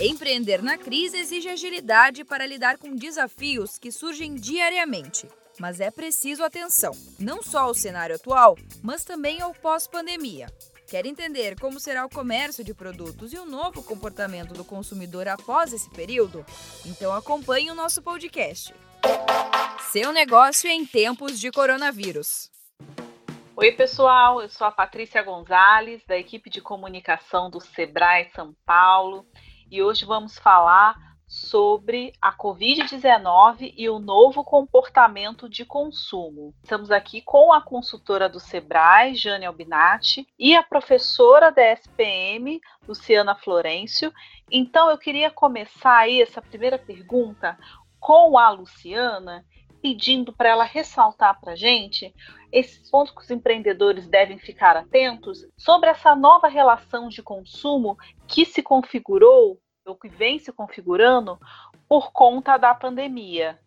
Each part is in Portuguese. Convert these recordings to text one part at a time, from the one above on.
Empreender na crise exige agilidade para lidar com desafios que surgem diariamente. Mas é preciso atenção, não só ao cenário atual, mas também ao pós-pandemia. Quer entender como será o comércio de produtos e o novo comportamento do consumidor após esse período? Então acompanhe o nosso podcast. Seu negócio em tempos de coronavírus. Oi, pessoal, eu sou a Patrícia Gonzalez, da equipe de comunicação do Sebrae São Paulo, e hoje vamos falar sobre a Covid-19 e o novo comportamento de consumo. Estamos aqui com a consultora do Sebrae, Jane Albinati, e a professora da SPM, Luciana Florencio. Então, eu queria começar aí essa primeira pergunta com a Luciana, pedindo para ela ressaltar para a gente esses pontos que os empreendedores devem ficar atentos sobre essa nova relação de consumo que se configurou, ou que vem se configurando, por conta da pandemia.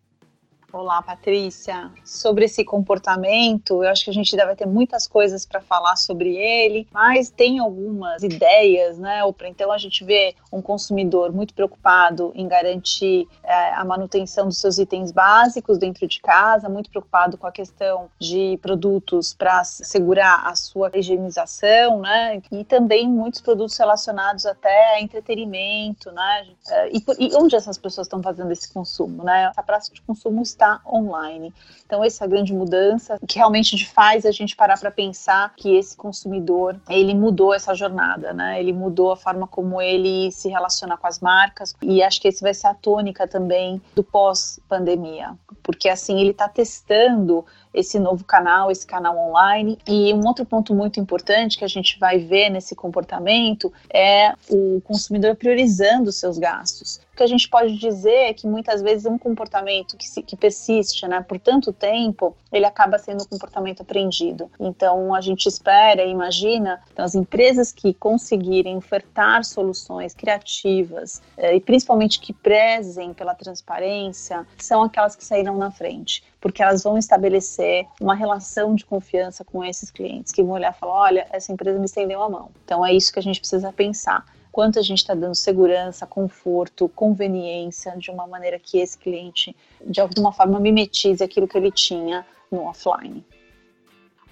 Olá, Patrícia. Sobre esse comportamento, eu acho que a gente deve ter muitas coisas para falar sobre ele, mas tem algumas ideias, né? Então a gente vê um consumidor muito preocupado em garantir é, a manutenção dos seus itens básicos dentro de casa, muito preocupado com a questão de produtos para segurar a sua higienização, né? E também muitos produtos relacionados até a entretenimento, né? É, e, e onde essas pessoas estão fazendo esse consumo, né? Essa praça de consumo está está online. Então, essa é a grande mudança que realmente faz a gente parar para pensar que esse consumidor, ele mudou essa jornada, né? Ele mudou a forma como ele se relaciona com as marcas e acho que esse vai ser a tônica também do pós-pandemia, porque assim ele está testando esse novo canal, esse canal online. E um outro ponto muito importante que a gente vai ver nesse comportamento é o consumidor priorizando os seus gastos. Que a gente pode dizer é que muitas vezes um comportamento que, se, que persiste né, por tanto tempo, ele acaba sendo um comportamento aprendido. Então a gente espera e imagina então, as empresas que conseguirem ofertar soluções criativas eh, e principalmente que prezem pela transparência são aquelas que saíram na frente porque elas vão estabelecer uma relação de confiança com esses clientes, que vão olhar e falar: olha, essa empresa me estendeu a mão. Então é isso que a gente precisa pensar. Quanto a gente está dando segurança, conforto, conveniência, de uma maneira que esse cliente, de alguma forma, mimetize aquilo que ele tinha no offline.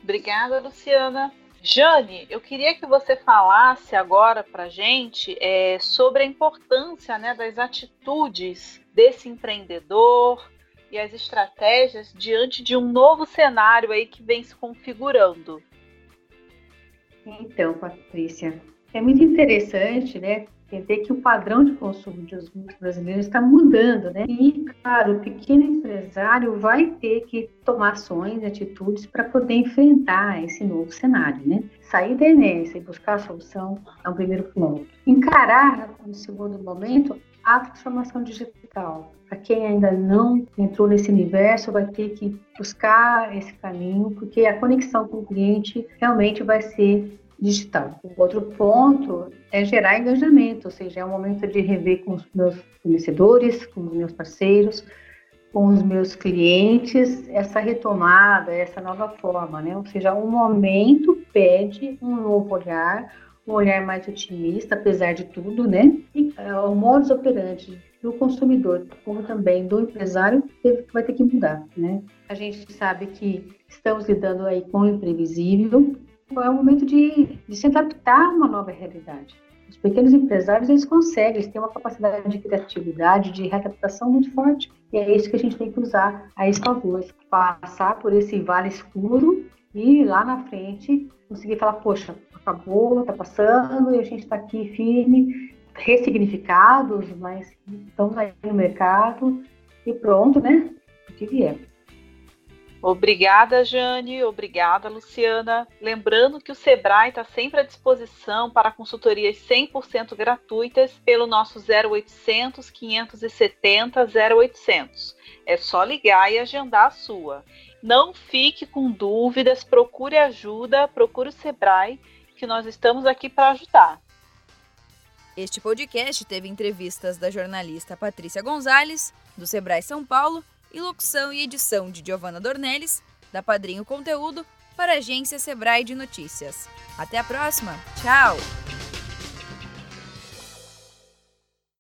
Obrigada, Luciana. Jane, eu queria que você falasse agora para gente é, sobre a importância né, das atitudes desse empreendedor, e as estratégias diante de um novo cenário aí que vem se configurando. Então, Patrícia, é muito interessante, né? Entender que o padrão de consumo dos brasileiros está mudando, né? E, claro, o pequeno empresário vai ter que tomar ações, atitudes para poder enfrentar esse novo cenário, né? Sair da inércia e buscar a solução é o primeiro ponto. Encarar, no segundo momento, a transformação digital. Para quem ainda não entrou nesse universo, vai ter que buscar esse caminho, porque a conexão com o cliente realmente vai ser digital. Outro ponto é gerar engajamento, ou seja, é o momento de rever com os meus fornecedores, com os meus parceiros, com os meus clientes, essa retomada, essa nova forma, né? Ou seja, o momento pede um novo olhar, um olhar mais otimista, apesar de tudo, né? E é, o modus operandi do consumidor, como também do empresário, vai ter que mudar, né? A gente sabe que estamos lidando aí com o imprevisível, é o momento de, de se adaptar a uma nova realidade. Os pequenos empresários, eles conseguem, eles têm uma capacidade de criatividade, de readaptação muito forte, e é isso que a gente tem que usar a esse passar por esse vale escuro e lá na frente conseguir falar, poxa, acabou, está passando, e a gente está aqui firme, ressignificados, mas estamos aí no mercado e pronto, né? O que vier. Obrigada, Jane. Obrigada, Luciana. Lembrando que o Sebrae está sempre à disposição para consultorias 100% gratuitas pelo nosso 0800 570 0800. É só ligar e agendar a sua. Não fique com dúvidas, procure ajuda, procure o Sebrae que nós estamos aqui para ajudar. Este podcast teve entrevistas da jornalista Patrícia Gonzalez, do Sebrae São Paulo, e locução e edição de Giovanna Dornelles, da Padrinho Conteúdo, para a agência Sebrae de Notícias. Até a próxima! Tchau!